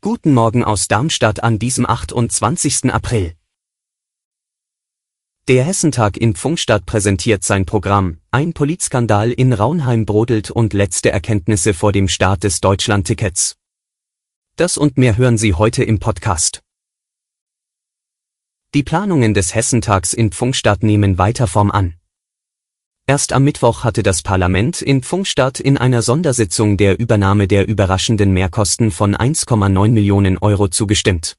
Guten Morgen aus Darmstadt an diesem 28. April. Der Hessentag in Pfungstadt präsentiert sein Programm, ein Polizskandal in Raunheim brodelt und letzte Erkenntnisse vor dem Start des Deutschland-Tickets. Das und mehr hören Sie heute im Podcast. Die Planungen des Hessentags in Pfungstadt nehmen weiter Form an. Erst am Mittwoch hatte das Parlament in Pfungstadt in einer Sondersitzung der Übernahme der überraschenden Mehrkosten von 1,9 Millionen Euro zugestimmt.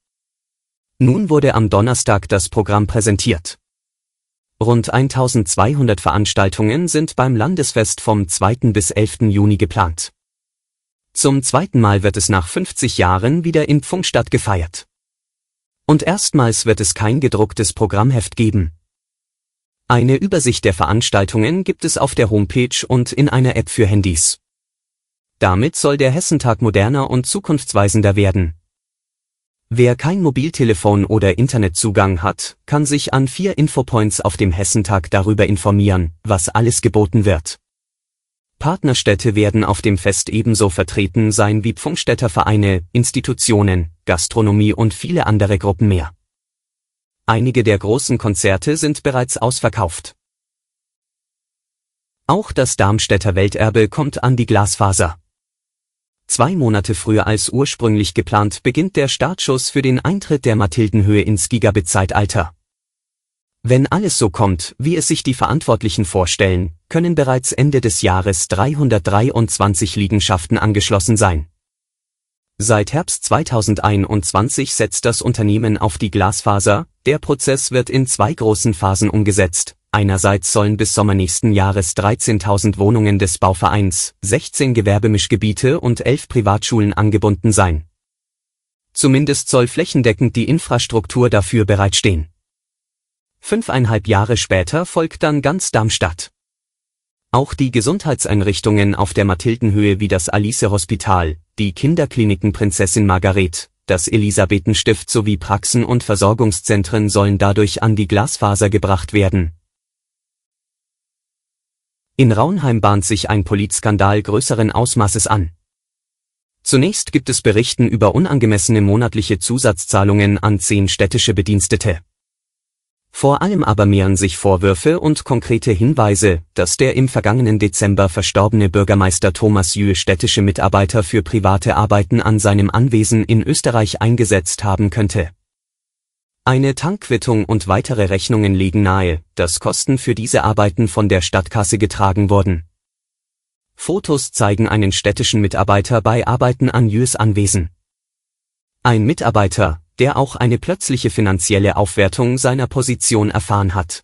Nun wurde am Donnerstag das Programm präsentiert. Rund 1200 Veranstaltungen sind beim Landesfest vom 2. bis 11. Juni geplant. Zum zweiten Mal wird es nach 50 Jahren wieder in Pfungstadt gefeiert. Und erstmals wird es kein gedrucktes Programmheft geben. Eine Übersicht der Veranstaltungen gibt es auf der Homepage und in einer App für Handys. Damit soll der Hessentag moderner und zukunftsweisender werden. Wer kein Mobiltelefon oder Internetzugang hat, kann sich an vier Infopoints auf dem Hessentag darüber informieren, was alles geboten wird. Partnerstädte werden auf dem Fest ebenso vertreten sein wie Pfungstädter Institutionen, Gastronomie und viele andere Gruppen mehr. Einige der großen Konzerte sind bereits ausverkauft. Auch das Darmstädter Welterbe kommt an die Glasfaser. Zwei Monate früher als ursprünglich geplant beginnt der Startschuss für den Eintritt der Mathildenhöhe ins Gigabit-Zeitalter. Wenn alles so kommt, wie es sich die Verantwortlichen vorstellen, können bereits Ende des Jahres 323 Liegenschaften angeschlossen sein. Seit Herbst 2021 setzt das Unternehmen auf die Glasfaser, der Prozess wird in zwei großen Phasen umgesetzt. Einerseits sollen bis Sommer nächsten Jahres 13.000 Wohnungen des Bauvereins, 16 Gewerbemischgebiete und 11 Privatschulen angebunden sein. Zumindest soll flächendeckend die Infrastruktur dafür bereitstehen. Fünfeinhalb Jahre später folgt dann ganz Darmstadt. Auch die Gesundheitseinrichtungen auf der Mathildenhöhe wie das Alice Hospital, die Kinderkliniken Prinzessin Margaret, das Elisabethenstift sowie Praxen und Versorgungszentren sollen dadurch an die Glasfaser gebracht werden. In Raunheim bahnt sich ein Polizskandal größeren Ausmaßes an. Zunächst gibt es Berichten über unangemessene monatliche Zusatzzahlungen an zehn städtische Bedienstete. Vor allem aber mehren sich Vorwürfe und konkrete Hinweise, dass der im vergangenen Dezember verstorbene Bürgermeister Thomas Jühl städtische Mitarbeiter für private Arbeiten an seinem Anwesen in Österreich eingesetzt haben könnte. Eine Tankquittung und weitere Rechnungen legen nahe, dass Kosten für diese Arbeiten von der Stadtkasse getragen wurden. Fotos zeigen einen städtischen Mitarbeiter bei Arbeiten an Jüls Anwesen. Ein Mitarbeiter, der auch eine plötzliche finanzielle Aufwertung seiner Position erfahren hat.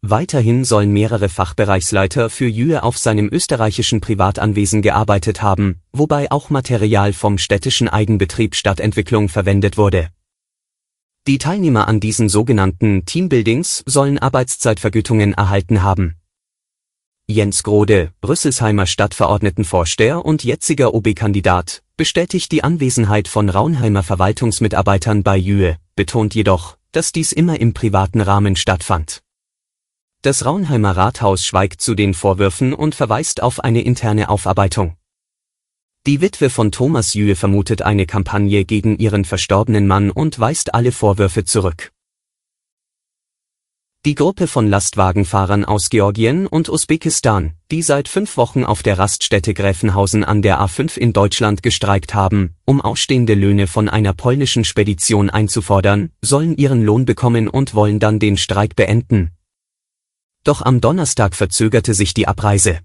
Weiterhin sollen mehrere Fachbereichsleiter für Jühe auf seinem österreichischen Privatanwesen gearbeitet haben, wobei auch Material vom städtischen Eigenbetrieb Stadtentwicklung verwendet wurde. Die Teilnehmer an diesen sogenannten Teambuildings sollen Arbeitszeitvergütungen erhalten haben. Jens Grode, Rüsselsheimer Stadtverordnetenvorsteher und jetziger OB-Kandidat, bestätigt die Anwesenheit von Raunheimer Verwaltungsmitarbeitern bei Jühe, betont jedoch, dass dies immer im privaten Rahmen stattfand. Das Raunheimer Rathaus schweigt zu den Vorwürfen und verweist auf eine interne Aufarbeitung. Die Witwe von Thomas Jühe vermutet eine Kampagne gegen ihren verstorbenen Mann und weist alle Vorwürfe zurück. Die Gruppe von Lastwagenfahrern aus Georgien und Usbekistan, die seit fünf Wochen auf der Raststätte Gräfenhausen an der A5 in Deutschland gestreikt haben, um ausstehende Löhne von einer polnischen Spedition einzufordern, sollen ihren Lohn bekommen und wollen dann den Streik beenden. Doch am Donnerstag verzögerte sich die Abreise.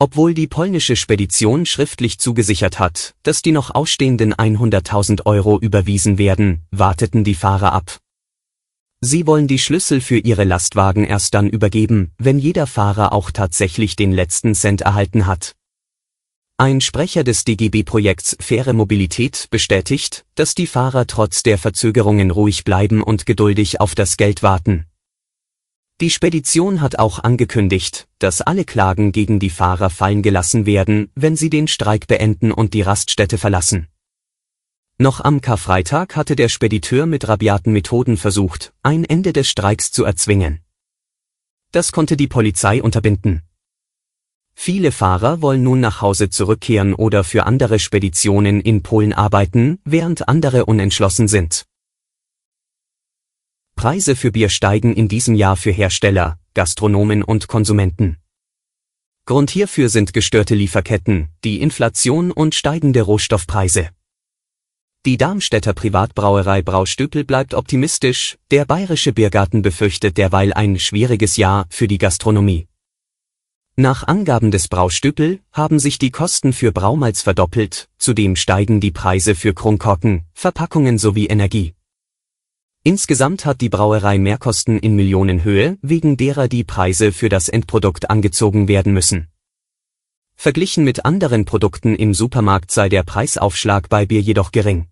Obwohl die polnische Spedition schriftlich zugesichert hat, dass die noch ausstehenden 100.000 Euro überwiesen werden, warteten die Fahrer ab. Sie wollen die Schlüssel für ihre Lastwagen erst dann übergeben, wenn jeder Fahrer auch tatsächlich den letzten Cent erhalten hat. Ein Sprecher des DGB-Projekts Faire Mobilität bestätigt, dass die Fahrer trotz der Verzögerungen ruhig bleiben und geduldig auf das Geld warten. Die Spedition hat auch angekündigt, dass alle Klagen gegen die Fahrer fallen gelassen werden, wenn sie den Streik beenden und die Raststätte verlassen. Noch am Karfreitag hatte der Spediteur mit rabiaten Methoden versucht, ein Ende des Streiks zu erzwingen. Das konnte die Polizei unterbinden. Viele Fahrer wollen nun nach Hause zurückkehren oder für andere Speditionen in Polen arbeiten, während andere unentschlossen sind. Preise für Bier steigen in diesem Jahr für Hersteller, Gastronomen und Konsumenten. Grund hierfür sind gestörte Lieferketten, die Inflation und steigende Rohstoffpreise. Die Darmstädter Privatbrauerei Braustüppel bleibt optimistisch, der bayerische Biergarten befürchtet derweil ein schwieriges Jahr für die Gastronomie. Nach Angaben des Braustüppel haben sich die Kosten für Braumalz verdoppelt, zudem steigen die Preise für Kronkorken, Verpackungen sowie Energie. Insgesamt hat die Brauerei Mehrkosten in Millionenhöhe, wegen derer die Preise für das Endprodukt angezogen werden müssen. Verglichen mit anderen Produkten im Supermarkt sei der Preisaufschlag bei Bier jedoch gering.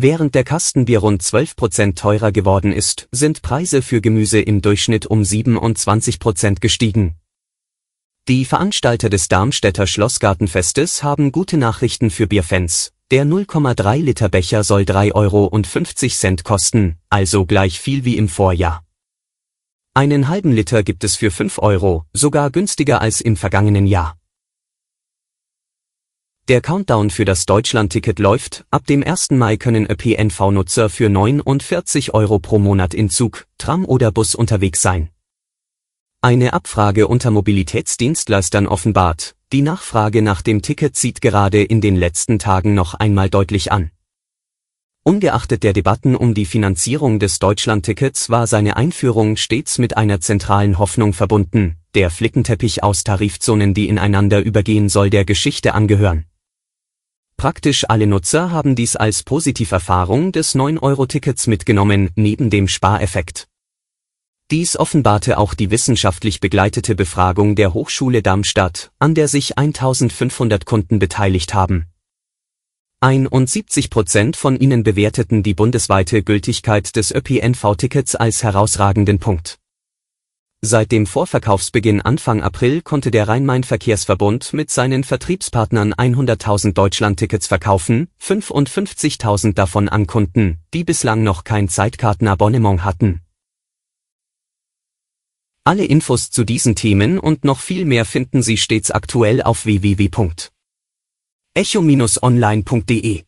Während der Kastenbier rund 12% teurer geworden ist, sind Preise für Gemüse im Durchschnitt um 27% gestiegen. Die Veranstalter des Darmstädter Schlossgartenfestes haben gute Nachrichten für Bierfans. Der 0,3 Liter Becher soll 3,50 Euro kosten, also gleich viel wie im Vorjahr. Einen halben Liter gibt es für 5 Euro, sogar günstiger als im vergangenen Jahr. Der Countdown für das Deutschland-Ticket läuft, ab dem 1. Mai können ÖPNV-Nutzer für 49 Euro pro Monat in Zug, Tram oder Bus unterwegs sein. Eine Abfrage unter Mobilitätsdienstleistern offenbart, die Nachfrage nach dem Ticket zieht gerade in den letzten Tagen noch einmal deutlich an. Ungeachtet der Debatten um die Finanzierung des Deutschlandtickets war seine Einführung stets mit einer zentralen Hoffnung verbunden, der Flickenteppich aus Tarifzonen, die ineinander übergehen soll, der Geschichte angehören. Praktisch alle Nutzer haben dies als Positiverfahrung des 9-Euro-Tickets mitgenommen, neben dem Spareffekt. Dies offenbarte auch die wissenschaftlich begleitete Befragung der Hochschule Darmstadt, an der sich 1500 Kunden beteiligt haben. 71 Prozent von ihnen bewerteten die bundesweite Gültigkeit des ÖPNV-Tickets als herausragenden Punkt. Seit dem Vorverkaufsbeginn Anfang April konnte der Rhein-Main-Verkehrsverbund mit seinen Vertriebspartnern 100.000 Deutschland-Tickets verkaufen, 55.000 davon an Kunden, die bislang noch kein Zeitkartenabonnement hatten. Alle Infos zu diesen Themen und noch viel mehr finden Sie stets aktuell auf www.echo-online.de.